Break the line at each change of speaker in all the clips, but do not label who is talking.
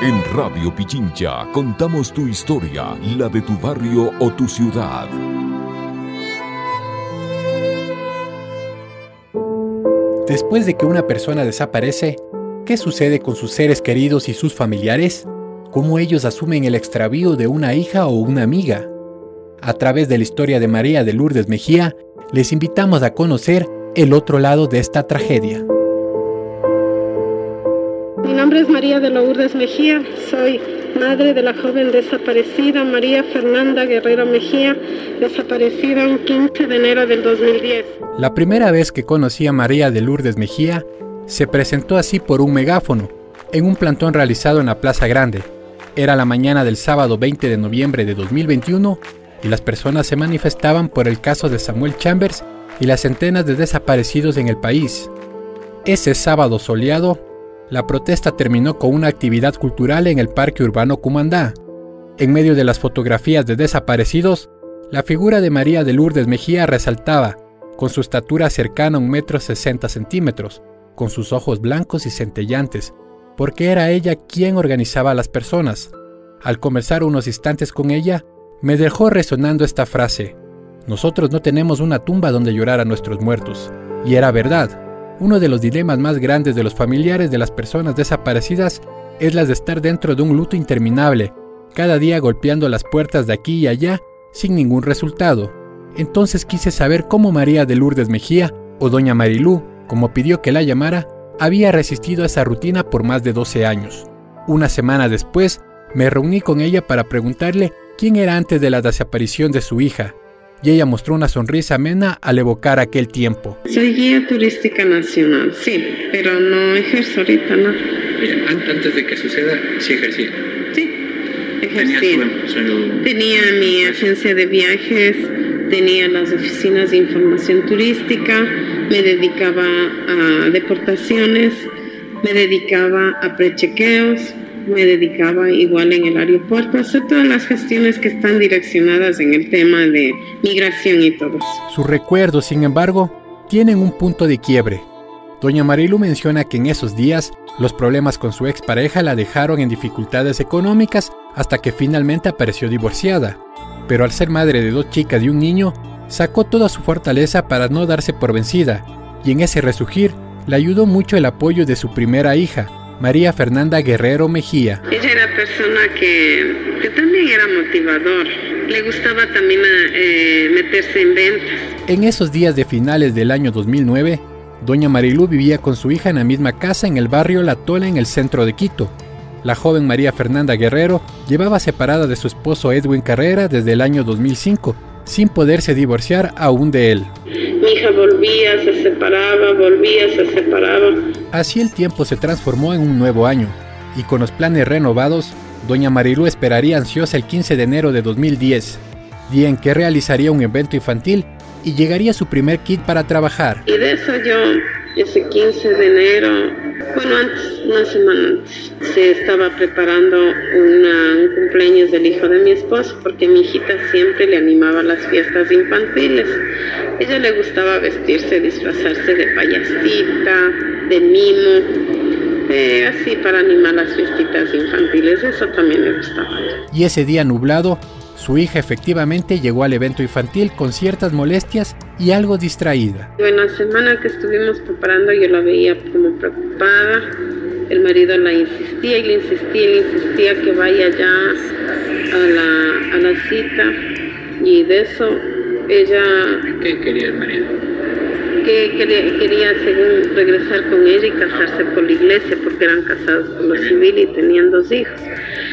En Radio Pichincha contamos tu historia, la de tu barrio o tu ciudad.
Después de que una persona desaparece, ¿qué sucede con sus seres queridos y sus familiares? ¿Cómo ellos asumen el extravío de una hija o una amiga? A través de la historia de María de Lourdes Mejía, les invitamos a conocer el otro lado de esta tragedia.
Nombre es María de Lourdes Mejía, soy madre de la joven desaparecida María Fernanda Guerrero Mejía, desaparecida el 15 de enero del 2010.
La primera vez que conocí a María de Lourdes Mejía, se presentó así por un megáfono, en un plantón realizado en la Plaza Grande. Era la mañana del sábado 20 de noviembre de 2021 y las personas se manifestaban por el caso de Samuel Chambers y las centenas de desaparecidos en el país. Ese sábado soleado, la protesta terminó con una actividad cultural en el Parque Urbano Cumandá. En medio de las fotografías de desaparecidos, la figura de María de Lourdes Mejía resaltaba, con su estatura cercana a un metro sesenta centímetros, con sus ojos blancos y centellantes, porque era ella quien organizaba a las personas. Al conversar unos instantes con ella, me dejó resonando esta frase, nosotros no tenemos una tumba donde llorar a nuestros muertos. Y era verdad. Uno de los dilemas más grandes de los familiares de las personas desaparecidas es las de estar dentro de un luto interminable, cada día golpeando las puertas de aquí y allá sin ningún resultado. Entonces quise saber cómo María de Lourdes Mejía, o Doña Marilú, como pidió que la llamara, había resistido a esa rutina por más de 12 años. Una semana después, me reuní con ella para preguntarle quién era antes de la desaparición de su hija, y ella mostró una sonrisa amena al evocar aquel tiempo.
Soy guía turística nacional, sí, pero no ejerzo ahorita, ¿no?
Antes de que suceda, sí ejercía.
Sí, ejercía. Tenía mi agencia de viajes, tenía las oficinas de información turística, me dedicaba a deportaciones, me dedicaba a prechequeos, me dedicaba igual en el aeropuerto a hacer todas las gestiones que están direccionadas en el tema de migración y todo
Sus recuerdos, sin embargo, tienen un punto de quiebre. Doña Marilu menciona que en esos días los problemas con su expareja la dejaron en dificultades económicas hasta que finalmente apareció divorciada. Pero al ser madre de dos chicas y un niño, sacó toda su fortaleza para no darse por vencida, y en ese resurgir le ayudó mucho el apoyo de su primera hija, María Fernanda Guerrero Mejía.
Ella era persona que, que también era motivador. Le gustaba también eh, meterse en ventas.
En esos días de finales del año 2009, doña Marilú vivía con su hija en la misma casa en el barrio La Tola en el centro de Quito. La joven María Fernanda Guerrero llevaba separada de su esposo Edwin Carrera desde el año 2005, sin poderse divorciar aún de él.
Mi hija volvía, se separaba, volvía, se separaba.
Así el tiempo se transformó en un nuevo año, y con los planes renovados, doña Marilú esperaría ansiosa el 15 de enero de 2010, día en que realizaría un evento infantil y llegaría su primer kit para trabajar.
Y de eso yo, ese 15 de enero, bueno, antes, una semana antes, se estaba preparando un cumpleaños del hijo de mi esposo, porque mi hijita siempre le animaba las fiestas infantiles. Ella le gustaba vestirse, disfrazarse de payasita, de mimo, eh, así para animar las fiestitas infantiles, eso también le gustaba.
Y ese día nublado, su hija efectivamente llegó al evento infantil con ciertas molestias y algo distraída.
En la semana que estuvimos preparando yo la veía como preocupada. El marido la insistía y le insistía y le insistía que vaya ya a la, a la cita. Y de eso ella...
¿Qué quería el marido?
Que quería, quería según regresar con ella y casarse por la iglesia porque eran casados por lo civil y tenían dos hijos.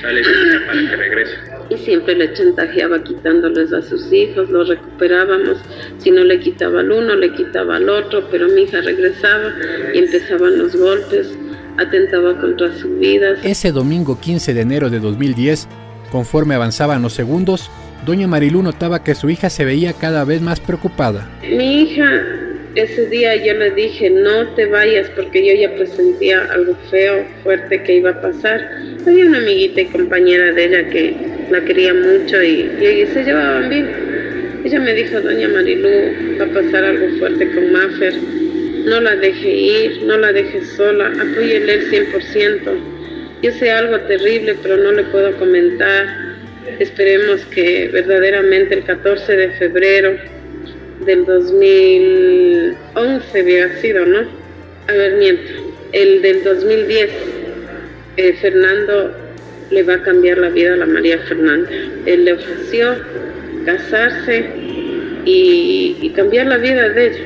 Sale para que regrese
y siempre le chantajeaba quitándoles a sus hijos, los recuperábamos, si no le quitaba al uno, le quitaba al otro, pero mi hija regresaba y empezaban los golpes, atentaba contra su vida.
Ese domingo 15 de enero de 2010, conforme avanzaban los segundos, doña Marilú notaba que su hija se veía cada vez más preocupada.
Mi hija ese día yo le dije, no te vayas porque yo ya presentía algo feo, fuerte que iba a pasar. Había una amiguita y compañera de ella que la quería mucho y, se llevaban bien. Ella me dijo, doña Marilú, va a pasar algo fuerte con Maffer. No la deje ir, no la deje sola, apóyele el 100%. Yo sé algo terrible, pero no le puedo comentar. Esperemos que verdaderamente el 14 de febrero del 2011 había sido, ¿no? A ver, miento. El del 2010, eh, Fernando le va a cambiar la vida a la María Fernanda. Él le ofreció casarse y, y cambiar la vida de ella,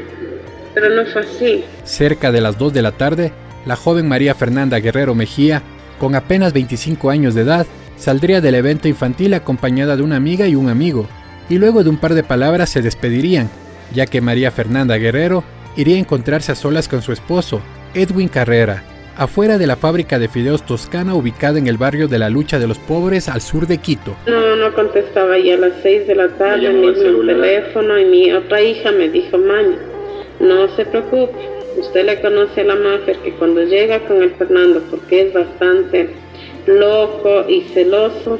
pero no fue así.
Cerca de las 2 de la tarde, la joven María Fernanda Guerrero Mejía, con apenas 25 años de edad, saldría del evento infantil acompañada de una amiga y un amigo, y luego de un par de palabras se despedirían, ya que María Fernanda Guerrero iría a encontrarse a solas con su esposo, Edwin Carrera, afuera de la fábrica de fideos toscana ubicada en el barrio de la Lucha de los Pobres al sur de Quito.
No, no contestaba y a las 6 de la tarde mismo el teléfono y mi otra hija me dijo, mami, no se preocupe, usted le conoce a la mafia que cuando llega con el Fernando, porque es bastante loco y celoso,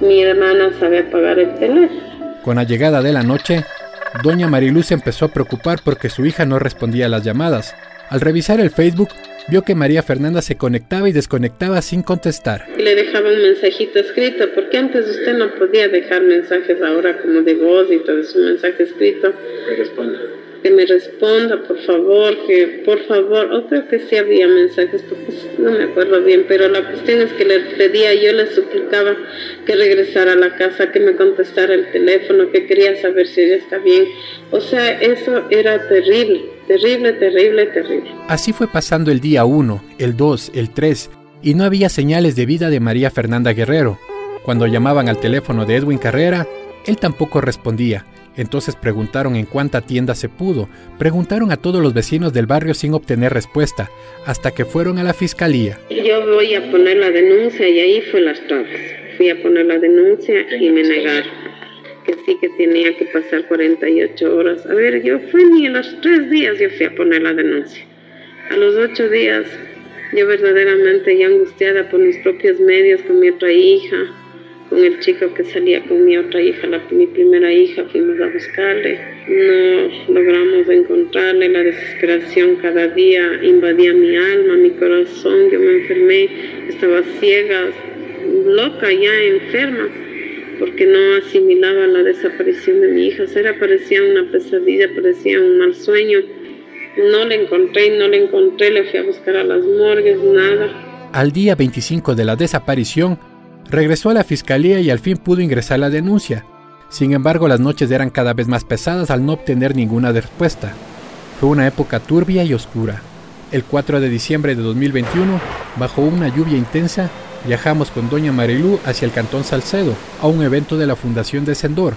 mi hermana sabe apagar el teléfono.
Con la llegada de la noche, doña Mariluz se empezó a preocupar porque su hija no respondía a las llamadas. Al revisar el Facebook, vio que María Fernanda se conectaba y desconectaba sin contestar.
Y le dejaba un mensajito escrito, porque antes usted no podía dejar mensajes ahora como de voz y todo eso, un mensaje escrito.
Me responda.
Que me responda, por favor, que por favor, o creo que sí había mensajes, porque no me acuerdo bien, pero la cuestión es que le pedía, yo le suplicaba que regresara a la casa, que me contestara el teléfono, que quería saber si ella está bien. O sea, eso era terrible, terrible, terrible, terrible.
Así fue pasando el día 1, el 2, el 3, y no había señales de vida de María Fernanda Guerrero. Cuando llamaban al teléfono de Edwin Carrera, él tampoco respondía. Entonces preguntaron en cuánta tienda se pudo, preguntaron a todos los vecinos del barrio sin obtener respuesta, hasta que fueron a la fiscalía.
Yo voy a poner la denuncia y ahí fue las trabas. Fui a poner la denuncia y me negaron que sí que tenía que pasar 48 horas. A ver, yo fui ni a los tres días yo fui a poner la denuncia. A los ocho días yo verdaderamente ya angustiada por mis propios medios con mi otra hija, con el chico que salía con mi otra hija, mi primera hija, fuimos a buscarle. No logramos encontrarle, la desesperación cada día invadía mi alma, mi corazón, yo me enfermé, estaba ciega, loca, ya enferma, porque no asimilaba la desaparición de mi hija. O sea, parecía una pesadilla, parecía un mal sueño. No le encontré, no le encontré, le fui a buscar a las morgues, nada.
Al día 25 de la desaparición, regresó a la fiscalía y al fin pudo ingresar la denuncia. Sin embargo, las noches eran cada vez más pesadas al no obtener ninguna respuesta. Fue una época turbia y oscura. El 4 de diciembre de 2021, bajo una lluvia intensa, viajamos con Doña Marilú hacia el Cantón Salcedo, a un evento de la Fundación de Sendor.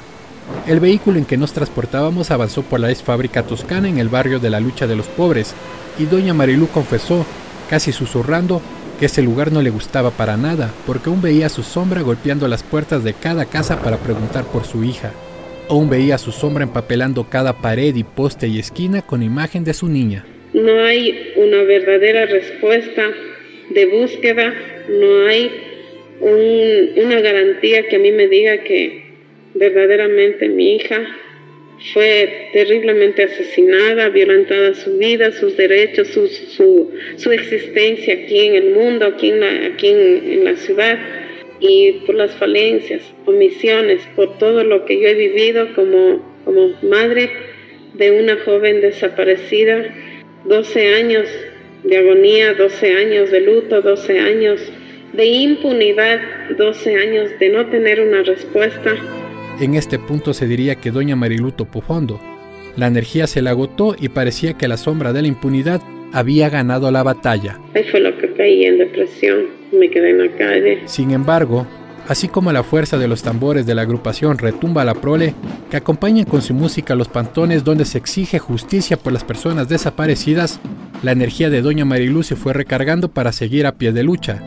El vehículo en que nos transportábamos avanzó por la ex fábrica toscana en el barrio de la Lucha de los Pobres, y Doña Marilú confesó, casi susurrando, que ese lugar no le gustaba para nada, porque aún veía su sombra golpeando las puertas de cada casa para preguntar por su hija. Aún veía su sombra empapelando cada pared y poste y esquina con imagen de su niña.
No hay una verdadera respuesta de búsqueda, no hay un- una garantía que a mí me diga que verdaderamente mi hija fue terriblemente asesinada, violentada su vida, sus derechos, su, su, su existencia aquí en el mundo, aquí, en la, aquí en, en la ciudad, y por las falencias, omisiones, por todo lo que yo he vivido como, como madre de una joven desaparecida, 12 años de agonía, 12 años de luto, 12 años de impunidad, 12 años de no tener una respuesta.
En este punto se diría que Doña Marilú topó fondo. La energía se le agotó y parecía que la sombra de la impunidad había ganado la batalla.
Ahí fue lo que caí en depresión, me quedé en la calle.
Sin embargo, así como la fuerza de los tambores de la agrupación Retumba la Prole, que acompañan con su música los pantones donde se exige justicia por las personas desaparecidas, la energía de Doña Marilú se fue recargando para seguir a pie de lucha.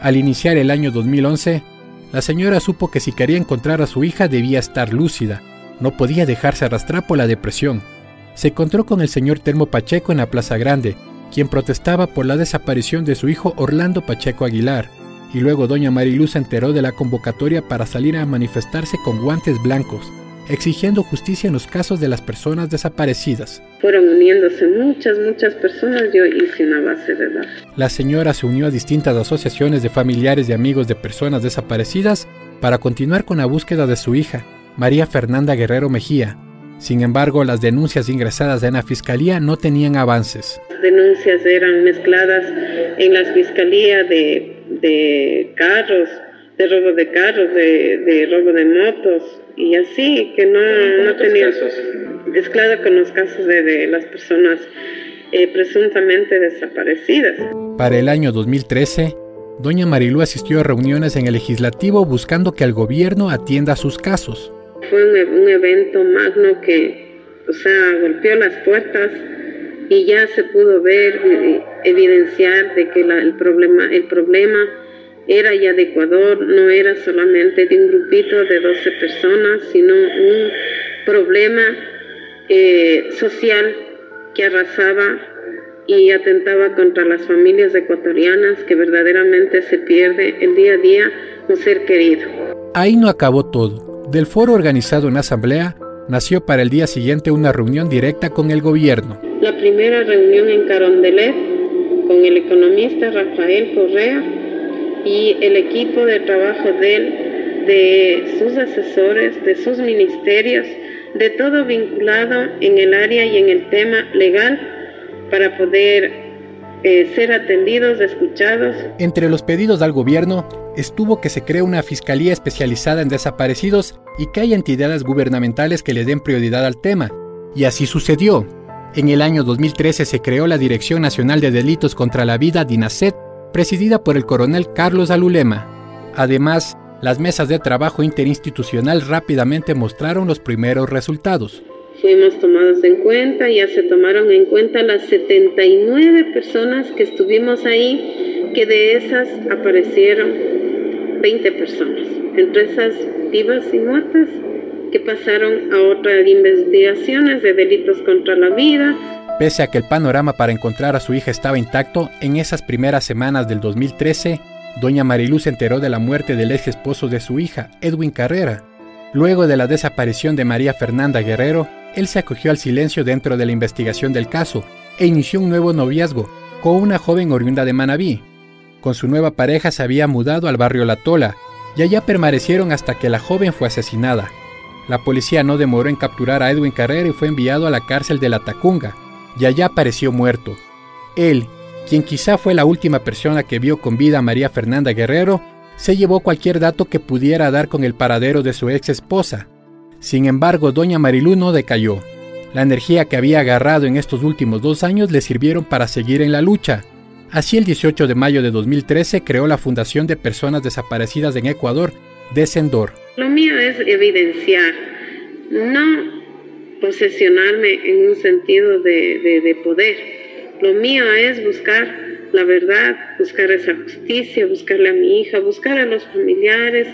Al iniciar el año 2011, la señora supo que si quería encontrar a su hija debía estar lúcida, no podía dejarse arrastrar por la depresión. Se encontró con el señor Telmo Pacheco en la Plaza Grande, quien protestaba por la desaparición de su hijo Orlando Pacheco Aguilar, y luego doña Marilú se enteró de la convocatoria para salir a manifestarse con guantes blancos, exigiendo justicia en los casos de las personas desaparecidas.
Fueron uniéndose muchas, muchas personas, yo hice una base de datos.
La señora se unió a distintas asociaciones de familiares y amigos de personas desaparecidas para continuar con la búsqueda de su hija, María Fernanda Guerrero Mejía. Sin embargo, las denuncias ingresadas en la fiscalía no tenían avances.
Las denuncias eran mezcladas en las fiscalías de, de carros, de robo de carros, de, de robo de motos, y así, que no, no tenía mezclado con los casos de, de las personas eh, presuntamente desaparecidas.
Para el año 2013, doña Marilú asistió a reuniones en el legislativo buscando que el gobierno atienda sus casos.
Fue un, un evento magno que, o sea, golpeó las puertas y ya se pudo ver, eh, evidenciar de que la, el problema, el problema era ya de Ecuador, no era solamente de un grupito de 12 personas, sino un problema eh, social que arrasaba y atentaba contra las familias ecuatorianas que verdaderamente se pierde el día a día un ser querido.
Ahí no acabó todo. Del foro organizado en asamblea, nació para el día siguiente una reunión directa con el gobierno.
La primera reunión en Carondelet con el economista Rafael Correa y el equipo de trabajo de él, de sus asesores, de sus ministerios, de todo vinculado en el área y en el tema legal para poder eh, ser atendidos, escuchados.
Entre los pedidos al gobierno estuvo que se cree una fiscalía especializada en desaparecidos y que haya entidades gubernamentales que le den prioridad al tema. Y así sucedió. En el año 2013 se creó la Dirección Nacional de Delitos contra la Vida, DINASET, presidida por el coronel Carlos Alulema. Además, las mesas de trabajo interinstitucional rápidamente mostraron los primeros resultados.
Fuimos tomados en cuenta, ya se tomaron en cuenta las 79 personas que estuvimos ahí, que de esas aparecieron 20 personas, entre esas vivas y muertas que pasaron a otras investigaciones de delitos contra la vida,
Pese a que el panorama para encontrar a su hija estaba intacto, en esas primeras semanas del 2013, doña Mariluz se enteró de la muerte del ex esposo de su hija, Edwin Carrera. Luego de la desaparición de María Fernanda Guerrero, él se acogió al silencio dentro de la investigación del caso e inició un nuevo noviazgo con una joven oriunda de Manabí. Con su nueva pareja se había mudado al barrio La Tola y allá permanecieron hasta que la joven fue asesinada. La policía no demoró en capturar a Edwin Carrera y fue enviado a la cárcel de La Tacunga, y allá apareció muerto. Él, quien quizá fue la última persona que vio con vida a María Fernanda Guerrero, se llevó cualquier dato que pudiera dar con el paradero de su ex esposa. Sin embargo, doña Marilú no decayó. La energía que había agarrado en estos últimos dos años le sirvieron para seguir en la lucha. Así el 18 de mayo de 2013 creó la Fundación de Personas Desaparecidas en Ecuador, Descendor.
Lo mío es evidenciar, no posesionarme en un sentido de, de, de, poder. Lo mío es buscar la verdad, buscar esa justicia, buscarle a mi hija, buscar a los familiares,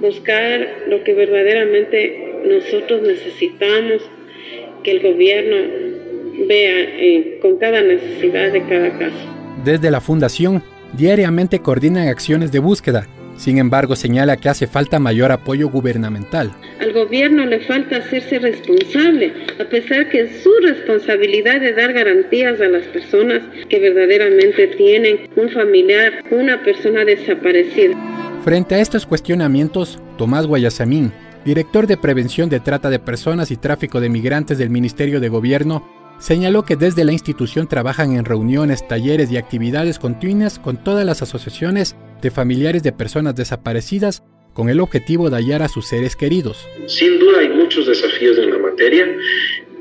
buscar lo que verdaderamente nosotros necesitamos, que el gobierno vea eh, con cada necesidad de cada caso.
Desde la Fundación, diariamente coordinan acciones de búsqueda sin embargo, señala que hace falta mayor apoyo gubernamental.
Al gobierno le falta hacerse responsable, a pesar que es su responsabilidad de dar garantías a las personas que verdaderamente tienen un familiar, una persona desaparecida.
Frente a estos cuestionamientos, Tomás Guayasamín, director de Prevención de Trata de Personas y Tráfico de Migrantes del Ministerio de Gobierno, señaló que desde la institución trabajan en reuniones, talleres y actividades continuas con todas las asociaciones de familiares de personas desaparecidas con el objetivo de hallar a sus seres queridos.
Sin duda hay muchos desafíos en la materia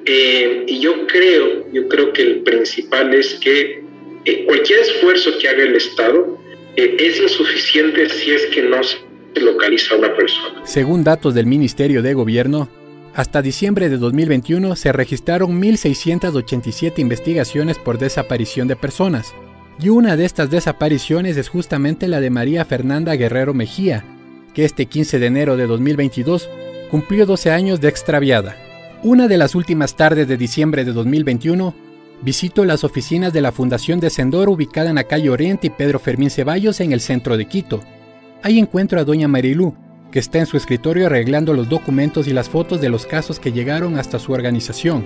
eh, y yo creo, yo creo que el principal es que eh, cualquier esfuerzo que haga el Estado eh, es insuficiente si es que no se localiza a una persona.
Según datos del Ministerio de Gobierno, hasta diciembre de 2021 se registraron 1.687 investigaciones por desaparición de personas, y una de estas desapariciones es justamente la de María Fernanda Guerrero Mejía, que este 15 de enero de 2022 cumplió 12 años de extraviada. Una de las últimas tardes de diciembre de 2021, visito las oficinas de la Fundación de Sendor ubicada en la calle Oriente y Pedro Fermín Ceballos en el centro de Quito. Ahí encuentro a doña Marilú, que está en su escritorio arreglando los documentos y las fotos de los casos que llegaron hasta su organización.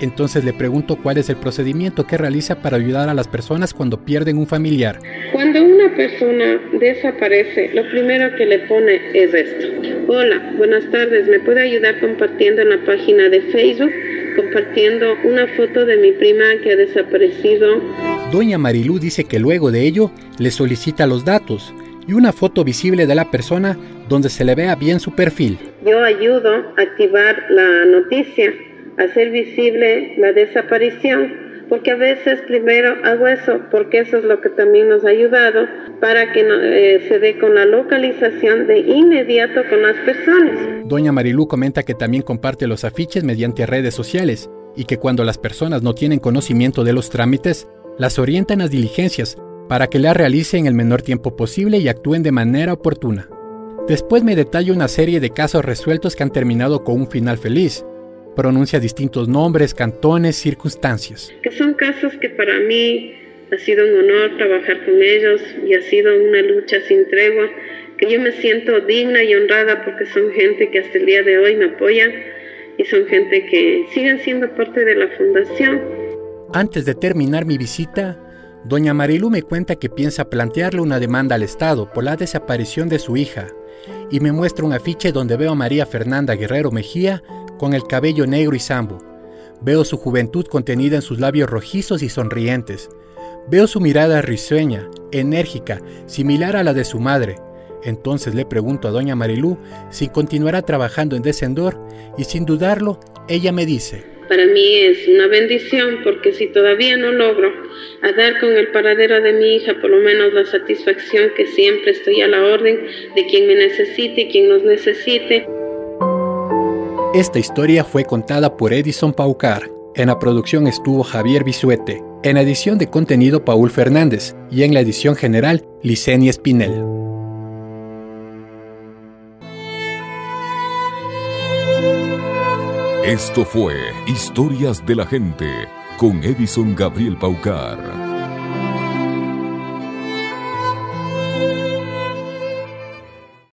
Entonces le pregunto cuál es el procedimiento que realiza para ayudar a las personas cuando pierden un familiar.
Cuando una persona desaparece, lo primero que le pone es esto. Hola, buenas tardes, ¿me puede ayudar compartiendo en la página de Facebook? Compartiendo una foto de mi prima que ha desaparecido.
Doña Marilú dice que luego de ello le solicita los datos y una foto visible de la persona donde se le vea bien su perfil.
Yo ayudo a activar la noticia hacer visible la desaparición, porque a veces primero hago eso, porque eso es lo que también nos ha ayudado para que eh, se dé con la localización de inmediato con las personas.
Doña Marilú comenta que también comparte los afiches mediante redes sociales y que cuando las personas no tienen conocimiento de los trámites, las orientan a diligencias para que la realicen en el menor tiempo posible y actúen de manera oportuna. Después me detalla una serie de casos resueltos que han terminado con un final feliz, pronuncia distintos nombres, cantones, circunstancias.
Que son casos que para mí ha sido un honor trabajar con ellos y ha sido una lucha sin tregua, que yo me siento digna y honrada porque son gente que hasta el día de hoy me apoya y son gente que siguen siendo parte de la fundación.
Antes de terminar mi visita, doña Marilu me cuenta que piensa plantearle una demanda al Estado por la desaparición de su hija y me muestra un afiche donde veo a María Fernanda Guerrero Mejía con el cabello negro y sambo. Veo su juventud contenida en sus labios rojizos y sonrientes. Veo su mirada risueña, enérgica, similar a la de su madre. Entonces le pregunto a doña Marilú si continuará trabajando en Descendor y sin dudarlo, ella me dice,
para mí es una bendición porque si todavía no logro dar con el paradero de mi hija, por lo menos la satisfacción que siempre estoy a la orden de quien me necesite y quien nos necesite.
Esta historia fue contada por Edison Paucar. En la producción estuvo Javier Bisuete. En la edición de contenido Paul Fernández. Y en la edición general Licenia Espinel.
Esto fue Historias de la Gente con Edison Gabriel Paucar.